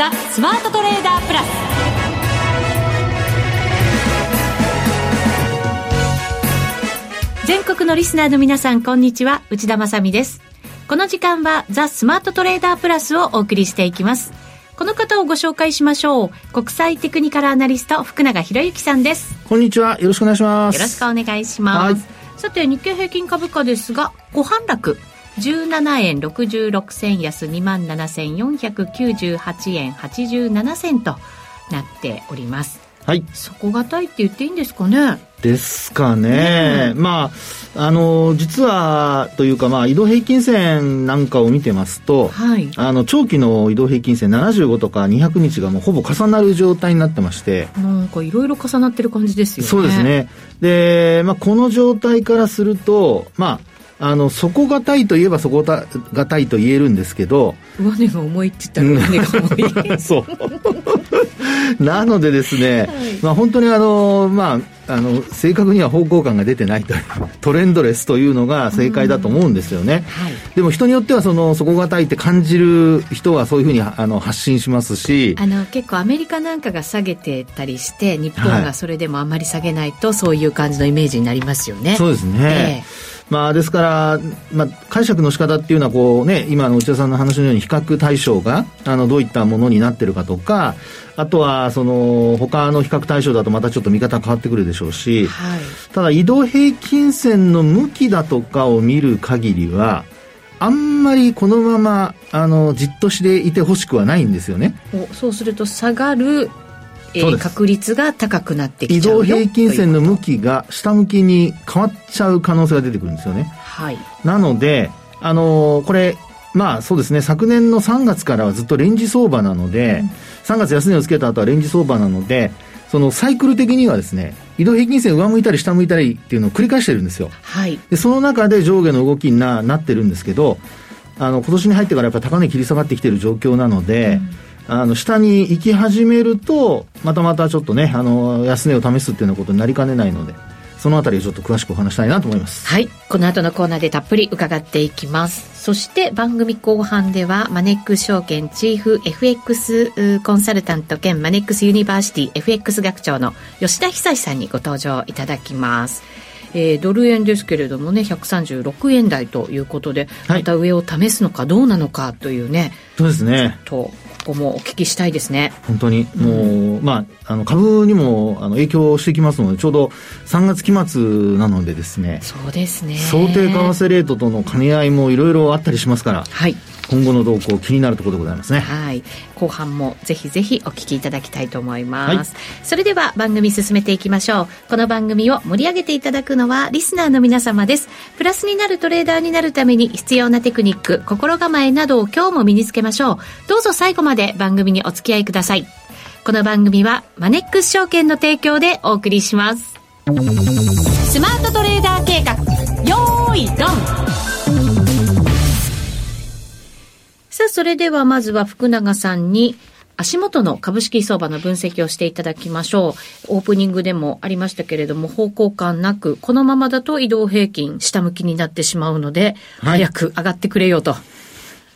ザ・スマートトレーダープラス。全国のリスナーの皆さんこんにちは。内田まさです。この時間はザ・スマートトレーダープラスをお送りしていきます。この方をご紹介しましょう。国際テクニカルアナリスト福永博之さんです。こんにちは。よろしくお願いします。よろしくお願いします、さて日経平均株価ですがご反落17円66銭安27,498円87銭となっております。はい。底堅いって言っていいんですかね？ですかね。ねまあ、あの、実は、というか、まあ、移動平均線なんかを見てますと、はい。あの、長期の移動平均線75とか200日がもうほぼ重なる状態になってまして。なんかいろいろ重なってる感じですよね。そうですね。で、まあ、この状態からすると、まあ、あの底堅いといえば底堅いと言えるんですけど上値が重いって言ったら上値が重い。そう。なのでですね、はい、まあ、本当にあの、まあ、あの正確には方向感が出てないというトレンドレスというのが正解だと思うんですよね、はい、でも人によってはその底堅いって感じる人はそういうふうにあの発信しますしあの結構アメリカなんかが下げてたりして日本がそれでもあんまり下げないと、そういう感じのイメージになりますよね。そうですね、えーまあ、ですから、まあ、解釈の仕方っていうのはこう、ね、今の内田さんの話のように比較対象があのどういったものになってるかとかあとはその他の比較対象だとまたちょっと見方変わってくるでしょうし、はい、ただ移動平均線の向きだとかを見る限りはあんまりこのままあのじっとしていてほしくはないんですよね。そうすると下がるえー、確率が高くなってきちゃう移動平均線の向きが下向きに変わっちゃう可能性が出てくるんですよね。はい。なので、あのー、これ、まあそうですね、昨年の3月からはずっとレンジ相場なので、うん、3月安値をつけた後はレンジ相場なので、そのサイクル的にはですね、移動平均線上向いたり下向いたりっていうのを繰り返してるんですよ。はい。で、その中で上下の動きにななってるんですけど、あの、今年に入ってからやっぱ高値切り下がってきてる状況なので、うんあの下に行き始めるとまたまたちょっとねあの安値を試すっていうようなことになりかねないのでそのあたりちょっと詳しくお話したいなと思います。はい。この後のコーナーでたっぷり伺っていきます。そして番組後半ではマネックス証券チーフ FX コンサルタント兼マネックスユニバーシティ FX 学長の吉田恒さんにご登場いただきます。えー、ドル円ですけれどもね136円台ということで、また上を試すのかどうなのかというねそうですね。とここもお聞きしたいですね。本当に。もう、うん、まああの株にもあの影響してきますのでちょうど3月期末なのでですね。そうですね。想定為替レートとの兼ね合いもいろいろあったりしますから。はい今後の動向気になるところでございますね。はい。後半もぜひぜひお聞きいただきたいと思います、はい、それでは番組進めていきましょう。この番組を盛り上げていただくのはリスナーの皆様です。プラスになるトレーダーになるために必要なテクニック心構えなどを今日も身につけましょう。どうぞ最後まで番組にお付き合いください。この番組はマネックス証券の提供でお送りします。スマートトレーダー計画。よーいドンさあ、それではまずは福永さんに足元の株式相場の分析をしていただきましょう。オープニングでもありましたけれども、方向感なく、このままだと移動平均下向きになってしまうので、はい、早く上がってくれよと。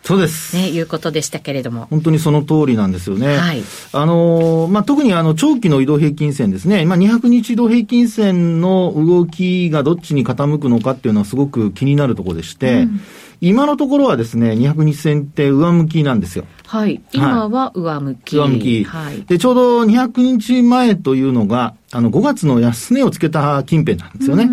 そうです。ね、いうことでしたけれども。本当にその通りなんですよね。はい。あの、まあ、特にあの、長期の移動平均線ですね。まあ、200日移動平均線の動きがどっちに傾くのかっていうのはすごく気になるところでして、うん今のところはですね、200日線って上向きなんですよ。はい。今は上向き。上向き。はい。で、ちょうど200日前というのが、あの、5月の安値をつけた近辺なんですよね。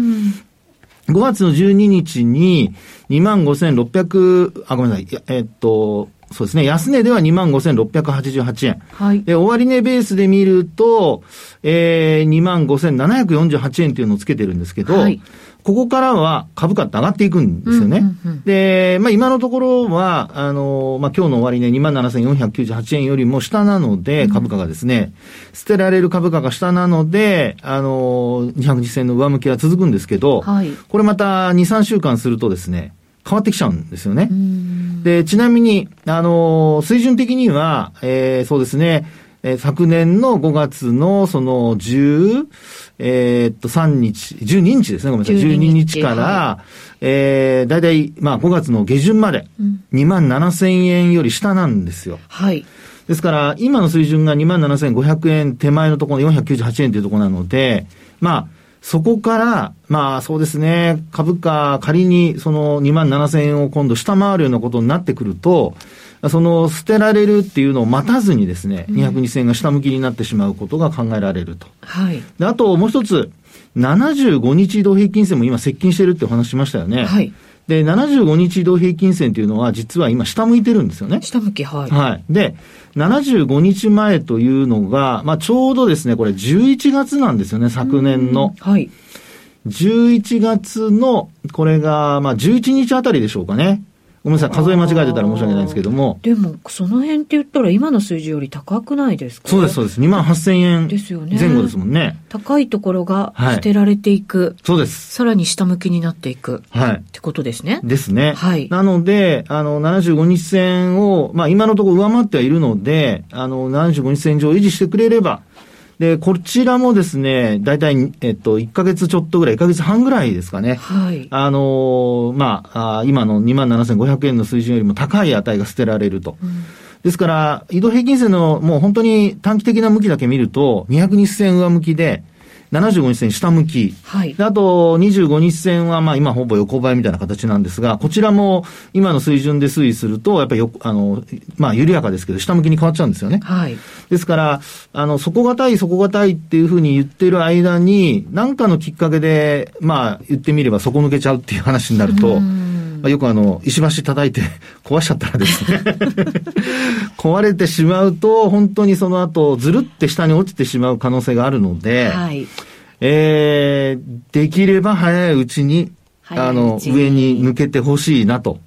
5月の12日に25,600、あ、ごめんなさい。えっと、そうですね。安値では25,688円。はい。で、終値ベースで見ると、えー、25,748円っていうのをつけてるんですけど、はい。ここからは株価って上がっていくんですよね。うんうんうん、で、まあ今のところは、あの、まあ今日の終値、ね、27,498円よりも下なので、株価がですね、うん、捨てられる株価が下なので、あの、200日線の上向きは続くんですけど、はい、これまた2、3週間するとですね、変わってきちゃうんですよね。で、ちなみに、あの、水準的には、えー、そうですね、えー、昨年の5月のその10、えー、っと、3日、12日ですね、ごめんなさい。12日から、はい、えー、だいたい、まあ、5月の下旬まで、2万7千円より下なんですよ。はい。ですから、今の水準が27,500円手前のところの498円というところなので、まあ、そこから、まあそうですね、株価仮にその2万7000円を今度下回るようなことになってくると、その捨てられるっていうのを待たずにですね、うん、202円が下向きになってしまうことが考えられると。はい。であともう一つ、75日移動平均線も今接近してるってお話しましたよね。はい。で、75日移動平均線というのは実は今下向いてるんですよね。下向き、はい。はい。で、75日前というのが、まあちょうどですね、これ11月なんですよね、昨年の。はい。11月の、これが、まあ11日あたりでしょうかね。ごめんなさい、数え間違えてたら申し訳ないんですけども。でも、その辺って言ったら今の数字より高くないですか？そうです、そうです。2万8000円ですよね。前後ですもんね。高いところが捨てられていく。はい、そうです。さらに下向きになっていく。はい。ってことですね。ですね。はい。なので、あの、75日線を、まあ今のところ上回ってはいるので、あの、75日線上維持してくれれば、で、こちらもですね、大体、えっと、1ヶ月ちょっとぐらい、1ヶ月半ぐらいですかね。はい。あのまあ、あ今の27,500円の水準よりも高い値が捨てられると。うんですから、移動平均線のもう本当に短期的な向きだけ見ると、200日線上向きで、75日線下向き。はい。あと、25日線は、まあ今ほぼ横ばいみたいな形なんですが、こちらも今の水準で推移すると、やっぱりよ、あの、まあ緩やかですけど、下向きに変わっちゃうんですよね。はい。ですから、あの、底堅い底堅いっていうふうに言ってる間に、何かのきっかけで、まあ言ってみれば底抜けちゃうっていう話になると、まあ、よくあの、石橋叩いて 壊しちゃったらですね 壊れてしまうと、本当にその後、ずるって下に落ちてしまう可能性があるので、はい、えー、できれば早いうちに、あの、上に抜けてほしいなと。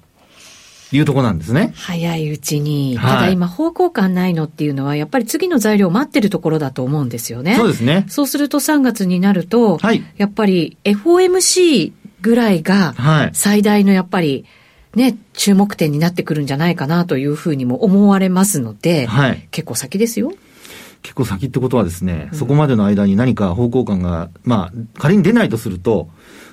いうとこなんですね。早いうちに。ただ今方向感ないのっていうのは、やっぱり次の材料を待ってるところだと思うんですよね。そうですね。そうすると3月になると、はい、やっぱり FOMC ぐらいが、最大のやっぱり、ね、注目点になってくるんじゃないかなというふうにも思われますので、はい、結構先ですよ。結構先ってことはですね、うん、そこまでの間に何か方向感が、まあ、仮に出ないとすると、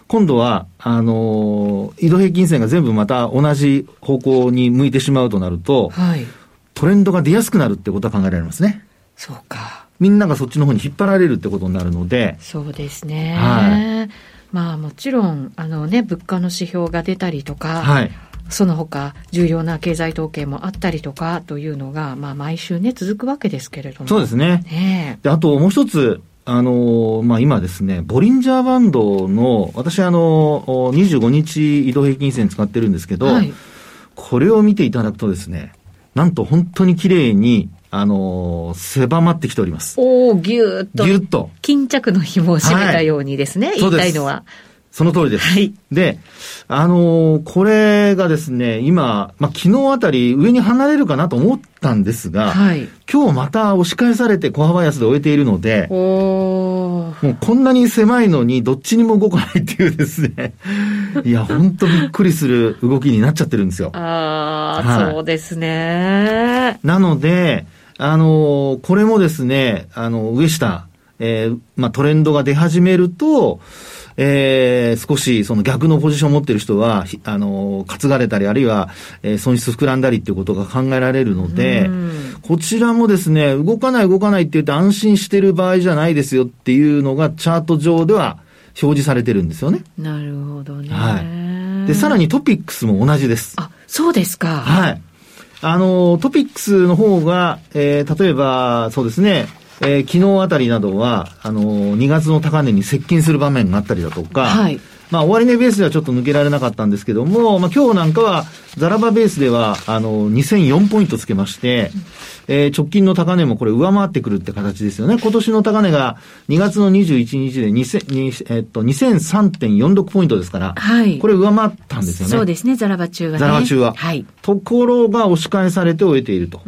今度は、あのー、移動平均線が全部また同じ方向に向いてしまうとなると、はい、トレンドが出やすくなるってことは考えられますね。そうか。みんながそっちの方に引っ張られるってことになるので。そうですね。はい。まあもちろん、あのね、物価の指標が出たりとか、はい、その他、重要な経済統計もあったりとかというのが、まあ毎週ね、続くわけですけれども。そうですね。ねで、あともう一つ、あのまあ、今ですね、ボリンジャーバンドの、私あの、25日移動平均線使ってるんですけど、はい、これを見ていただくとですね、なんと本当に綺麗にあのー、狭まってきております。おおぎゅーっと。ぎゅっと。巾着の紐を締めたようにですね、はい、言いたいのは。その通りです。はい。で、あのー、これがですね、今、まあ、昨日あたり上に離れるかなと思ったんですが、はい。今日また押し返されて小幅安で終えているので、おもうこんなに狭いのにどっちにも動かないっていうですね、いや、ほんとびっくりする動きになっちゃってるんですよ。ああ、はい、そうですね。なので、あの、これもですね、あの、上下、えー、まあ、トレンドが出始めると、えー、少しその逆のポジションを持っている人は、あの、担がれたり、あるいは、えー、損失膨らんだりっていうことが考えられるので、こちらもですね、動かない動かないって言って安心してる場合じゃないですよっていうのがチャート上では表示されてるんですよね。なるほどね。はい。で、さらにトピックスも同じです。あ、そうですか。はい。あの、トピックスの方が、えー、例えば、そうですね、えー、昨日あたりなどは、あの、2月の高値に接近する場面があったりだとか、はい。まあ、終値ベースではちょっと抜けられなかったんですけども、まあ、今日なんかは、ザラバベースでは、あの、2004ポイントつけまして、えー、直近の高値もこれ上回ってくるって形ですよね。今年の高値が2月の21日で2000、えっと、2003.46ポイントですから、はい。これ上回ったんですよね。そうですね、ザラバ中はね。ザラバ中は。はい。ところが押し返されて終えていると。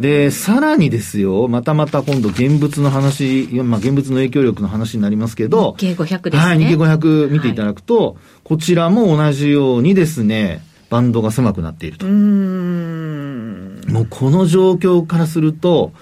で、さらにですよ、またまた今度現物の話、まあ、現物の影響力の話になりますけど、日経500ですね。はい、日経500見ていただくと、はい、こちらも同じようにですね、バンドが狭くなっていると。もうこの状況からすると、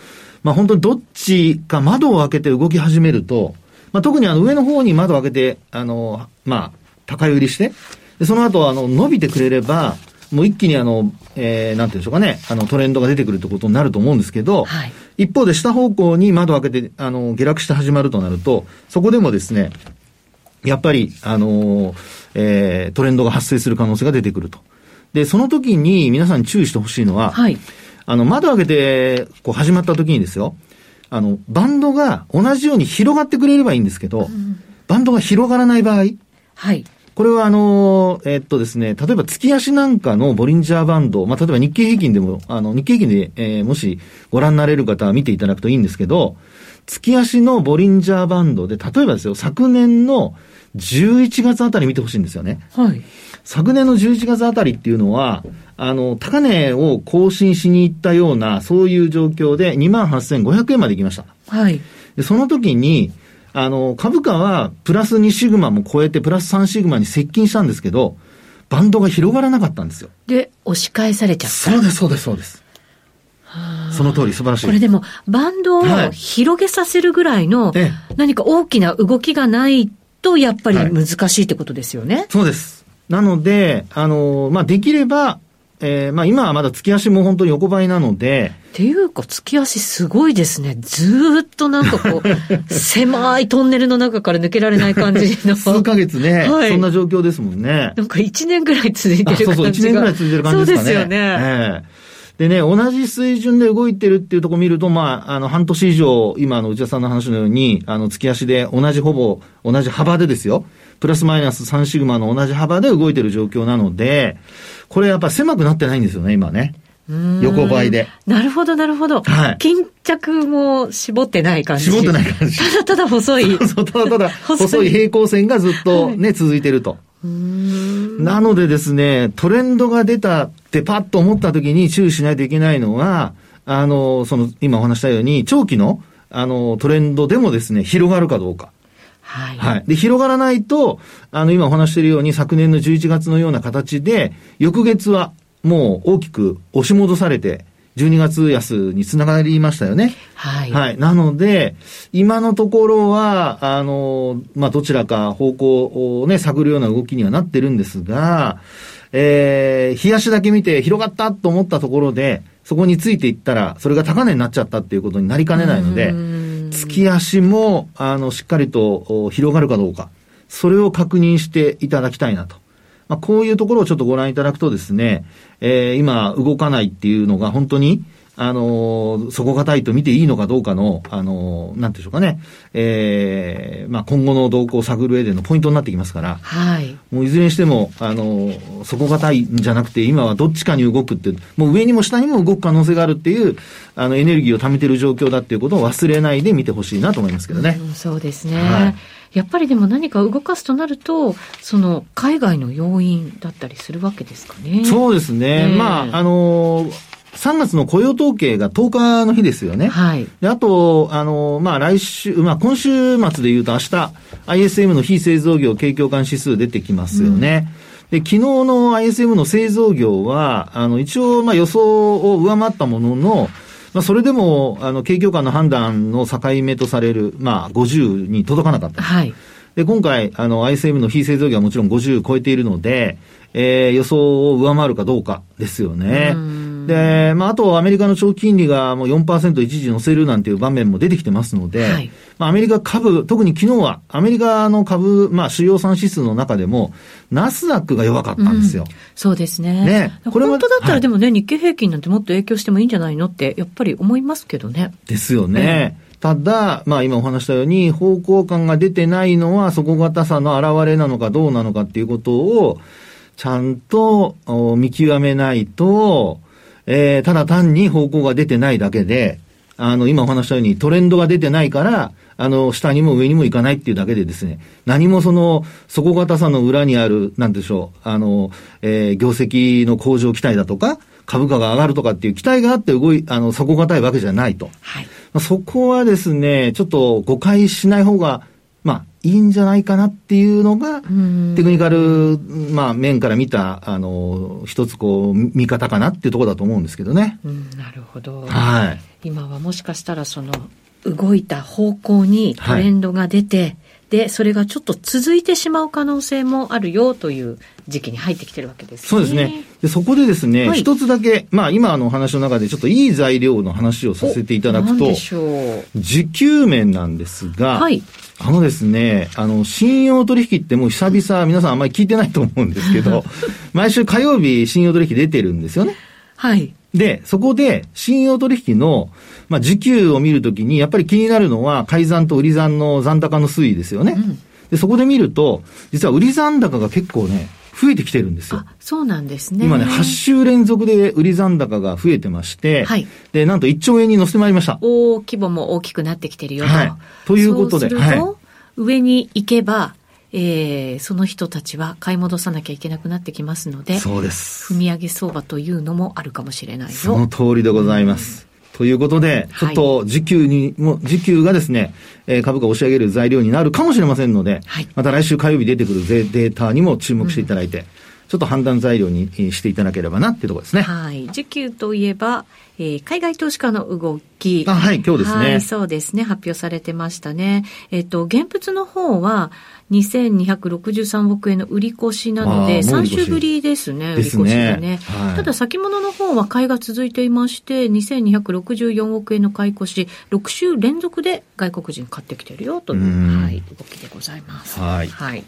まあ本当にどっちか窓を開けて動き始めると、まあ特にあの上の方に窓を開けて、あの、まあ、高売りして、でその後あの伸びてくれれば、もう一気にあの、えー、なんていうんでしょうかね、あの、トレンドが出てくるってことになると思うんですけど、はい、一方で下方向に窓を開けて、あの、下落して始まるとなると、そこでもですね、やっぱり、あの、えー、トレンドが発生する可能性が出てくると。で、その時に皆さんに注意してほしいのは、はい、あの、窓を開けて、こう始まった時にですよ、あの、バンドが同じように広がってくれればいいんですけど、うん、バンドが広がらない場合、はい。これはあの、えー、っとですね、例えば月足なんかのボリンジャーバンド、まあ、例えば日経平均でも、あの、日経平均で、えー、もしご覧になれる方は見ていただくといいんですけど、月足のボリンジャーバンドで、例えばですよ、昨年の11月あたり見てほしいんですよね。はい。昨年の11月あたりっていうのは、あの、高値を更新しに行ったような、そういう状況で28,500円まで行きました。はい。で、その時に、あの、株価はプラス2シグマも超えてプラス3シグマに接近したんですけど、バンドが広がらなかったんですよ。で、押し返されちゃった。そうです、そうです、そうです。その通り、素晴らしい。これでも、バンドを広げさせるぐらいの、何か大きな動きがないと、やっぱり難しいってことですよね。はい、そうです。なので、あの、まあ、できれば、えー、まあ今はまだ月足も本当に横ばいなので。っていうか月足すごいですね。ずっとなんかこう、狭いトンネルの中から抜けられない感じの。数ヶ月ね、はい、そんな状況ですもんね。なんか1年ぐらい続いてる感じが。そうそう、1年ぐらい続いてる感じですかね。そうですよね。えーでね、同じ水準で動いてるっていうところを見ると、まあ、あの、半年以上、今の内田さんの話のように、あの、月足で同じほぼ、同じ幅でですよ。プラスマイナス3シグマの同じ幅で動いてる状況なので、これやっぱ狭くなってないんですよね、今ね。横ばいで。なるほど、なるほど。はい。巾着も絞ってない感じ。絞ってない感じ。ただただ細い。そう、ただただ細い平行線がずっとね、はい、続いてると。なのでですね、トレンドが出たってパッと思った時に注意しないといけないのは、あの、その、今お話したように、長期の、あの、トレンドでもですね、広がるかどうか。はい。はい。で、広がらないと、あの、今お話しているように、昨年の11月のような形で、翌月はもう大きく押し戻されて、12月安につながりましたよね。はい。はい。なので、今のところは、あの、まあ、どちらか方向をね、探るような動きにはなってるんですが、えー、冷やしだけ見て広がったと思ったところで、そこについていったら、それが高値になっちゃったっていうことになりかねないので、月足も、あの、しっかりと広がるかどうか、それを確認していただきたいなと。まあ、こういうところをちょっとご覧いただくとですね、えー、今動かないっていうのが本当に、あのー、底堅いと見ていいのかどうかの、あのー、なんでしょうかね、ええー、まあ、今後の動向を探る上でのポイントになってきますから、はい。もういずれにしても、あのー、底堅いんじゃなくて、今はどっちかに動くって、もう上にも下にも動く可能性があるっていう、あの、エネルギーを貯めてる状況だっていうことを忘れないで見てほしいなと思いますけどね。うん、そうですね。はいやっぱりでも何か動かすとなると、その海外の要因だったりするわけですかね。そうですね。ねまあ、あのー3月の雇用統計が10日の日ですよね。はい。で、あと、あの、まあ、来週、まあ、今週末で言うと明日、ISM の非製造業景況感指数出てきますよね。うん、で、昨日の ISM の製造業は、あの、一応、まあ、予想を上回ったものの、まあ、それでも、あの、景況感の判断の境目とされる、まあ、50に届かなかった。はい。で、今回、あの、ISM の非製造業はもちろん50超えているので、えー、予想を上回るかどうかですよね。うんで、まあ、あとアメリカの長期金利がもう4%一時乗せるなんていう場面も出てきてますので、はい、まあ、アメリカ株、特に昨日はアメリカの株、まあ、主要産指数の中でも、ナスダックが弱かったんですよ。うん、そうですね。ね。これ本当だったらでもね、はい、日経平均なんてもっと影響してもいいんじゃないのって、やっぱり思いますけどね。ですよね。えただ、まあ今お話したように、方向感が出てないのは底堅さの表れなのかどうなのかっていうことを、ちゃんと見極めないと、えー、ただ単に方向が出てないだけで、あの、今お話したようにトレンドが出てないから、あの、下にも上にも行かないっていうだけでですね、何もその、底堅さの裏にある、なんでしょう、あの、えー、業績の向上期待だとか、株価が上がるとかっていう期待があって動い、あの、底堅いわけじゃないと。はい。そこはですね、ちょっと誤解しない方が、まあ、いいんじゃないかなっていうのが、テクニカル、まあ、面から見た、あの、一つこう、見方かなっていうところだと思うんですけどね。うん、なるほど。はい。今はもしかしたら、その、動いた方向にトレンドが出て、はいで、それがちょっと続いてしまう可能性もあるよという時期に入ってきてるわけですね。そうですね。でそこでですね、はい一つだけ、まあ今のお話の中でちょっといい材料の話をさせていただくと何で、しょう。需給面なんですが、はいあのですね、あの、信用取引ってもう久々、皆さんあんまり聞いてないと思うんですけど、毎週火曜日信用取引出てるんですよね。はい。で、そこで、信用取引の、まあ、時給を見るときに、やっぱり気になるのは、買い算と売り算の残高の推移ですよね。で、そこで見ると、実は売り残高が結構ね、増えてきてるんですよあ。、そうなんですね。今ね、8週連続で売り残高が増えてまして、はいで、なんと1兆円に乗せてまいりました。大規模も大きくなってきてるよと。はいということでと、はい上に行けば、えー、その人たちは買い戻さなきゃいけなくなってきますので、そうです。踏み上げ相場というのもあるかもしれないそのよ。通りでございます。ということで、ちょっと時給にも、時給がですね、えー株価を押し上げる材料になるかもしれませんので、はいまた来週火曜日出てくるデデータにも注目していただいて、ちょっと判断材料にえーしていただければなっていうところですね。はい。需給といえば、えー海外投資家の動き。あはい今日ですねはい、そうですね。発表されてましたね。えっ、と、現物の方は、2263億円の売り越しなので、あーもう売3り越し週ぶりですね、売り越しですね。はいただ、先物の方は買いが続いていまして、2264億円の買い越し、6週連続で外国人買ってきてるよというう、んはい、動きでございます。はいはい。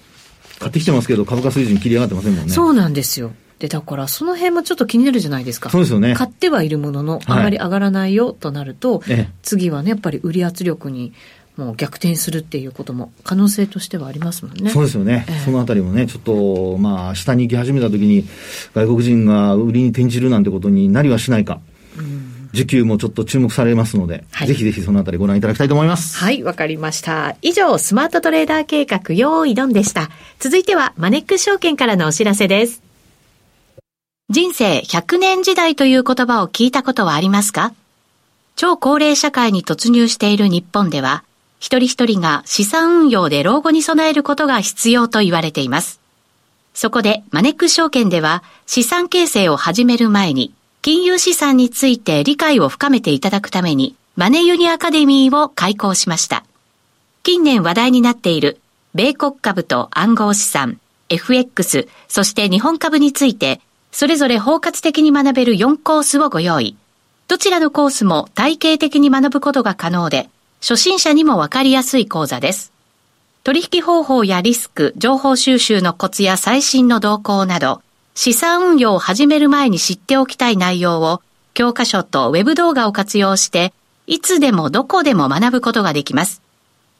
買ってきてますけど、株価水準切り上がってませんもんね。そうなんですよ。で、だから、その辺もちょっと気になるじゃないですか。そうですよね買ってはいるものの、あはいまり上がらないよとなると、ええ次はね、やっぱり売り圧力にもう逆転するっていうことも可能性としてはありますもんね。そうですよね。ええそのあたりもね、ちょっと、まあ、下に行き始めた時に、外国人が売りに転じるなんてことになりはしないか。需給もちょっと注目されますので、はいぜひぜひそのあたりご覧いただきたいと思います。はい、わかりました。以上、スマートトレーダー計画、用意ドンでした。続いては、マネックス証券からのお知らせです。人生100年時代という言葉を聞いたことはありますか？超高齢社会に突入している日本では、一人一人が資産運用で老後に備えることが必要と言われています。そこで、マネック証券では、資産形成を始める前に、金融資産について理解を深めていただくために、マネユニアカデミーを開講しました。近年話題になっている、米国株と暗号資産、FX、そして日本株について、それぞれ包括的に学べる4コースをご用意。どちらのコースも体系的に学ぶことが可能で、初心者にもわかりやすい講座です。取引方法やリスク、情報収集のコツや最新の動向など、資産運用を始める前に知っておきたい内容を、教科書とウェブ動画を活用して、いつでもどこでも学ぶことができます。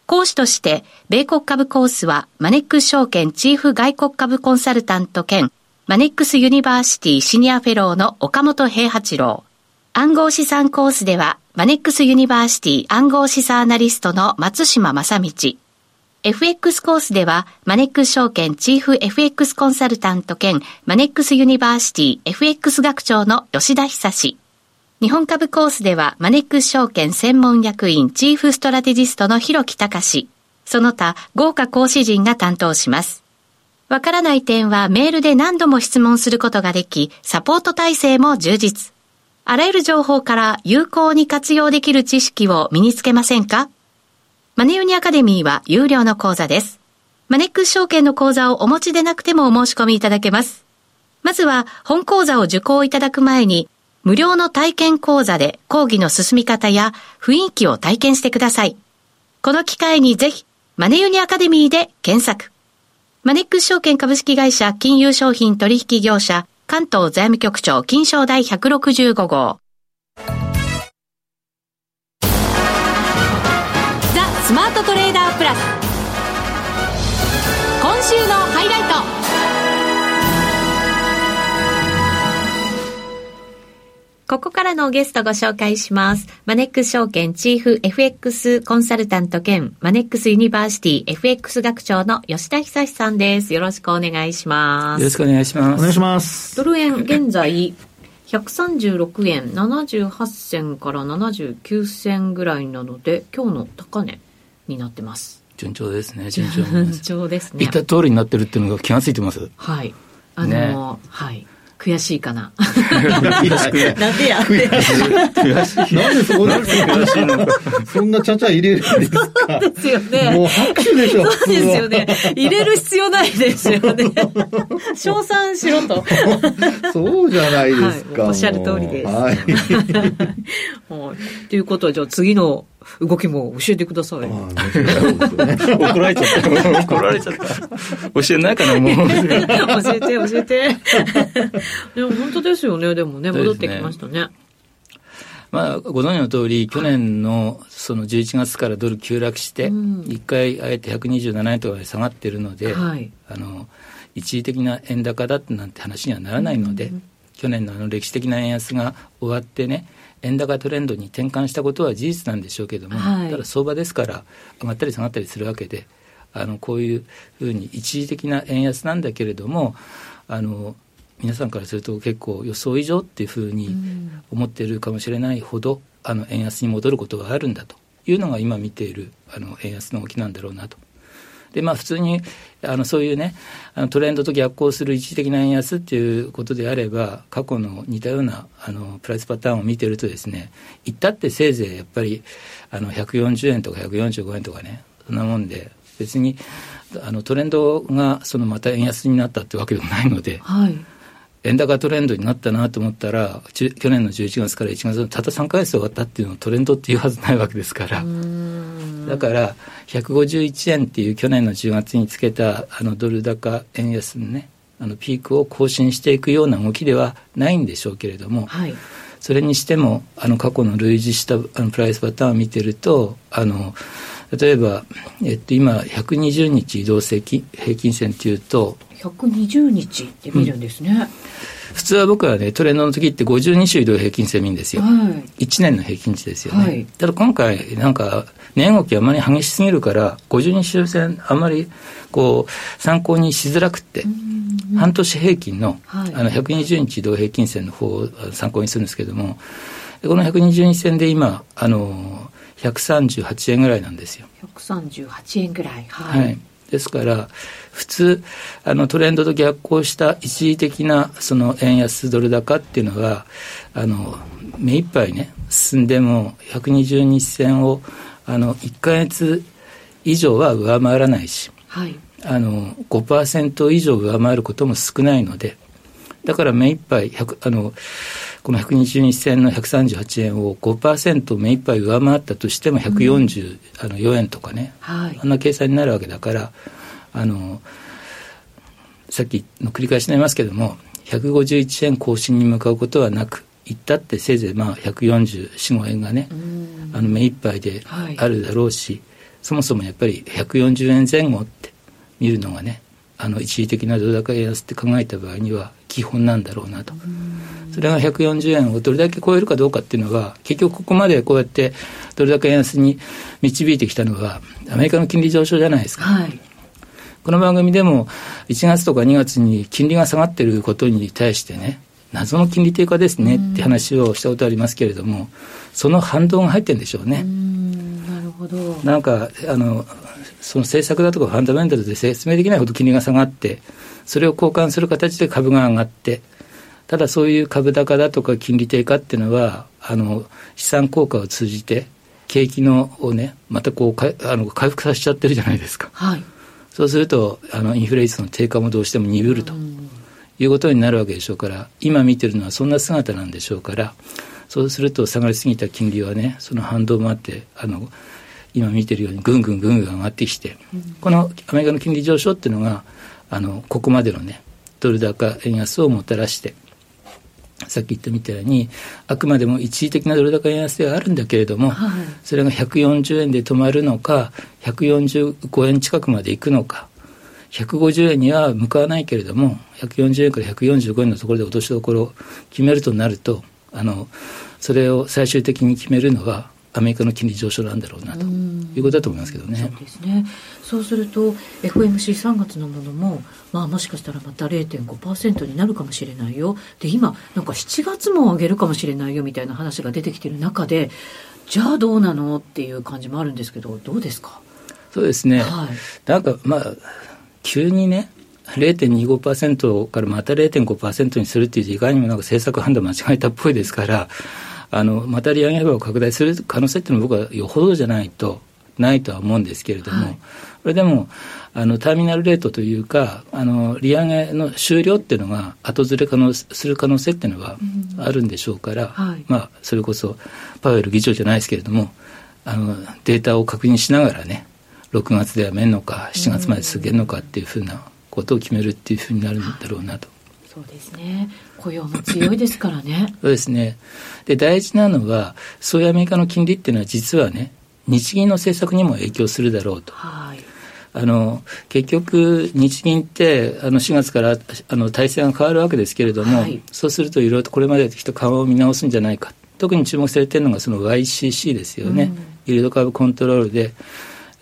講師として、米国株コースは、マネックス証券チーフ外国株コンサルタント兼、マネックスユニバーシティシニアフェローの岡元兵八郎。暗号資産コースでは、マネックスユニバーシティ暗号資産アナリストの松嶋真倫。FX コースでは、マネックス証券チーフ FX コンサルタント兼、マネックスユニバーシティ FX 学長の吉田恒。日本株コースでは、マネックス証券専門役員チーフストラテジストの広木隆。その他、豪華講師陣が担当します。わからない点はメールで何度も質問することができ、サポート体制も充実。あらゆる情報から有効に活用できる知識を身につけませんか？マネユニアカデミーは有料の講座です。マネックス証券の講座をお持ちでなくてもお申し込みいただけます。まずは本講座を受講いただく前に、無料の体験講座で講義の進み方や雰囲気を体験してください。この機会にぜひ、マネユニアカデミーで検索。マネックス証券株式会社金融商品取引業者関東財務局長金賞第165号。ザ・スマートトレーダープラス。今週のハイライト。ここからのゲストご紹介します。マネックス証券チーフ FX コンサルタント兼マネックスユニバーシティ FX 学長の吉田恒さんです。よろしくお願いします。よろしくお願いします。お願いします。ドル円現在136円78銭から79銭ぐらいなので今日の高値になってます。順調ですね、順調になります。調ですね言っ。た通りになってるっていうのが気がついてます。はい。あの、ねはい。悔しいかな。なんでや悔しい。なんでそんな、悔しいの？そんなちゃちゃ入れるんですか？そうですよね。もう拍手でしょ。そうですよね。入れる必要ないですよね。称賛しろと。そうじゃないですか。はい、おっしゃる通りです。はい。ということは、じゃあ次の動きも教えてください。怒られちゃった。怒られちゃった。教えないかな、もう。教えて、教えて。でも本当ですよね、でもね、戻ってきましたね。まあ、ご存知の通り、去年のその11月からドル急落して、一回あえて127円とかで下がってるので、はい、あの一時的な円高だなんて話にはならないので、去年のあの歴史的な円安が終わってね、円高トレンドに転換したことは事実なんでしょうけども、はい、ただ相場ですから上がったり下がったりするわけであのこういうふうに一時的な円安なんだけれどもあの皆さんからすると結構予想以上っていうふうに思っているかもしれないほど、あの円安に戻ることがあるんだというのが今見ているあの円安の動きなんだろうなとでまあ、普通にあのそういうねあのトレンドと逆行する一時的な円安っていうことであれば過去の似たようなあのプライスパターンを見てるとですねいったってせいぜいやっぱりあの140円とか145円とかねそんなもんで別にあのトレンドがそのまた円安になったってわけでもないので。はい円高トレンドになったなと思ったら、去年の11月から1月のたった3か月終わったっていうのをトレンドっていうはずないわけですから、だから151円っていう去年の10月につけたあのドル高円安のね、あのピークを更新していくような動きではないんでしょうけれども、はい、それにしても、あの過去の類似したあのプライスパターンを見てると、あの例えば、えっと、今、120日移動平均線っていうと、120日って見るんですね。うん普通は僕はね、トレンドの時って52週移動平均線見るんですよ。はい、1年の平均値ですよね。はい、ただ今回、なんか、値動きあまり激しすぎるから、52週線あまりこう参考にしづらくて、半年平均の,、あの120日移動平均線の方を参考にするんですけれども、この120日線で今、あの、138円ぐらいなんですよ。138円ぐらい。はい、はいですから、普通、あのトレンドと逆行した一時的なその円安ドル高っていうのは、あの目いっぱいね、進んでも120日線をあの1か月以上は上回らないし、はい、あの5%以上上回ることも少ないので、だから目いっぱいあのこの120日線の138円を5%目いっぱい上回ったとしても144円とかね、はい、あんな計算になるわけだからあのさっきの繰り返しになりますけれども151円更新に向かうことはなく行ったってせいぜいまあ144,5円がねあの目いっぱいであるだろうし、はい、そもそもやっぱり140円前後って見るのがねあの一時的なドル高円安って考えた場合には基本なんだろうなと。それが140円をどれだけ超えるかどうかっていうのは、結局ここまでこうやってどれだけ円安に導いてきたのは、アメリカの金利上昇じゃないですか。はい、この番組でも1月とか2月に金利が下がってることに対してね、謎の金利低下ですねって話をしたことありますけれども、その反動が入ってるんでしょうね。なるほど。なんか、あの、その政策だとかファンダメンタルで説明できないほど金利が下がって、それを交換する形で株が上がって、ただそういう株高だとか金利低下っていうのは、あの、資産効果を通じて、景気のをね、またこうかあの回復させちゃってるじゃないですか。はい、そうすると、あの、インフレ率の低下もどうしても鈍るということになるわけでしょうから、今見てるのはそんな姿なんでしょうから、そうすると下がりすぎた金利はね、その反動もあって、あの、今見てるようにぐんぐんぐんぐん上がってきて、うん、このアメリカの金利上昇っていうのが、あの、ここまでのね、ドル高円安をもたらして、さっき言ったみたいに、あくまでも一時的なドル高円安ではあるんだけれども、はい、それが140円で止まるのか、145円近くまでいくのか、150円には向かわないけれども、140円から145円のところで落としどころを決めるとなると、あのそれを最終的に決めるのは、アメリカの金利上昇なんだろうなということだと思いますけどね。そうですね。そうすると FOMC3 月のものも、まあ、もしかしたらまた0.5%になるかもしれないよ。で今なんか7月も上げるかもしれないよみたいな話が出てきてる中でじゃあどうなのっていう感じもあるんですけどどうですか？そうですね、はい、なんかまあ急にね0.25%からまた0.5%にするっていういかにもなんか政策判断間違えたっぽいですから、あのまた利上げ幅を拡大する可能性っていうのは僕はよほどじゃないとないとは思うんですけれども、はい、これでもあのターミナルレートというかあの利上げの終了っていうのが後ずれ可能する可能性っていうのはあるんでしょうから、うんはい、まあ、それこそパウエル議長じゃないですけれどもあのデータを確認しながらね6月でやめるのか7月まで続けるのかっていうふうなことを決めるっていうふうになるんだろうなと。そうですね雇用も強いですからね。そうですね。で、大事なのは、そういうアメリカの金利っていうのは実はね、日銀の政策にも影響するだろうと。はい。あの結局、日銀ってあの4月からあの体制が変わるわけですけれども、はい、そうするといろいろとこれまでと緩和を見直すんじゃないか、特に注目されているのがその YCC ですよね、うん、イールドカーブコントロールで、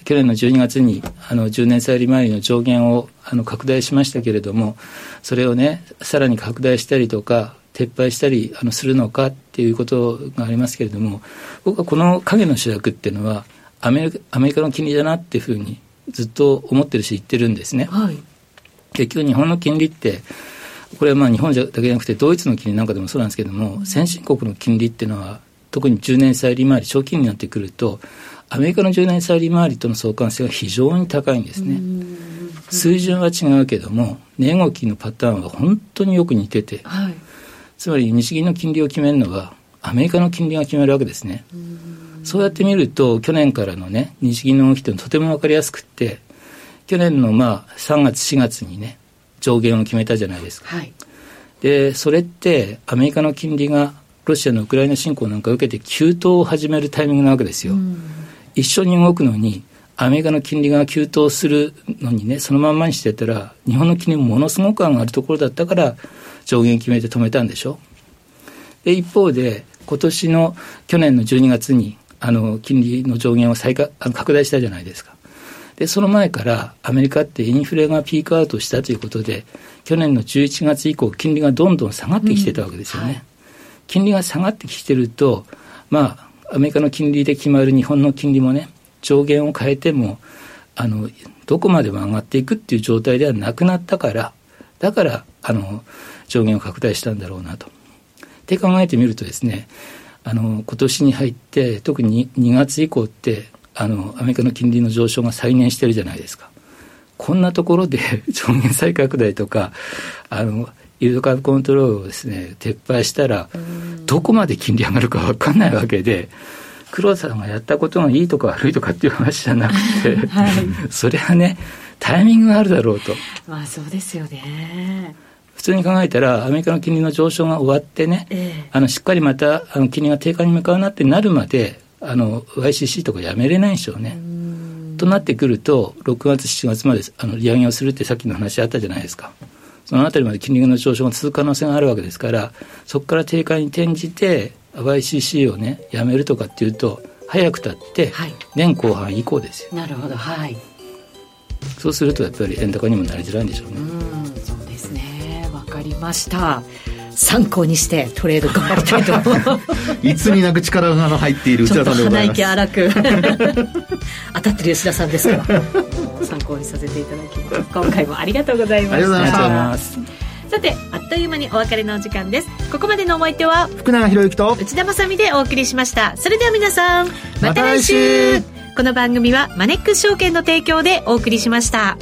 去年の12月にあの10年債利回りの上限をあの拡大しましたけれども、それをね、さらに拡大したりとか、撤廃したりあのするのかっていうことがありますけれども、僕はこの影の主役っていうのはアメリカ、アメリカの金利だなっていうふうにずっと思ってるし言ってるんですね。はい、結局日本の金利って、これはまあ日本だけじゃなくてドイツの金利なんかでもそうなんですけれども、先進国の金利っていうのは特に10年債利回り、長期になってくると、アメリカの10年債利回りとの相関性が非常に高いんですね。水準は違うけども、値動きのパターンは本当によく似てて、はい、つまり日銀の金利を決めるのは、アメリカの金利が決めるわけですね。そうやって見ると、去年からのね、日銀の動きってとても分かりやすくって、去年のまあ3月、4月にね、上限を決めたじゃないですか。はい、で、それってアメリカの金利がロシアのウクライナ侵攻なんかを受けて急騰を始めるタイミングなわけですよ。一緒に動くのに、アメリカの金利が急騰するのにね、そのまんまにしてたら、日本の金利もものすごく上がるところだったから、上限決めて止めたんでしょ？で、一方で、今年の去年の12月に、あの、金利の上限を再拡大したじゃないですか。で、その前からアメリカってインフレがピークアウトしたということで、去年の11月以降、金利がどんどん下がってきてたわけですよね。うんはい、金利が下がってきてると、まあ、アメリカの金利で決まる日本の金利もね、上限を変えても、あの、どこまでも上がっていくっていう状態ではなくなったから、だから、あの、上限を拡大したんだろうなと。って考えてみるとですね、あの、今年に入って、特に 2, 月以降って、あの、アメリカの金利の上昇が再燃してるじゃないですか。こんなところで 上限再拡大とか、あの、イールドカーブコントロールをですね、撤廃したら、どこまで金利上がるか分かんないわけで、黒田さんがやったことがいいとか悪いとかっていう話じゃなくて、はい、それはね、タイミングがあるだろうと。まあそうですよね。普通に考えたら、アメリカの金利の上昇が終わってね、えー、あのしっかりまたあの金利が低下に向かうなってなるまで、あの YCC とかやめれないでしょうね。となってくると、6月、7月まであの利上げをするってさっきの話あったじゃないですか。そのあたりまで金利の上昇が続く可能性があるわけですから、そこから低下に転じて、YCC をね、やめるとかっていうと、早くたって、年後半以降ですよ。なるほど、はい。そうするとやっぱり円高にもなりづらいんでしょうね。うん、そうですね。わかりました。参考にしてトレード頑張りたいと いつになく力が入っている内田さんでございます鼻息荒く 当たってる吉田さんですから参考にさせていただきます今回もありがとうございました。ありがとうございます。さてあっという間にお別れのお時間です。ここまでのお相手は福永博之と内田まさみでお送りしました。それでは皆さんまた来週,、この番組はマネックス証券の提供でお送りしました。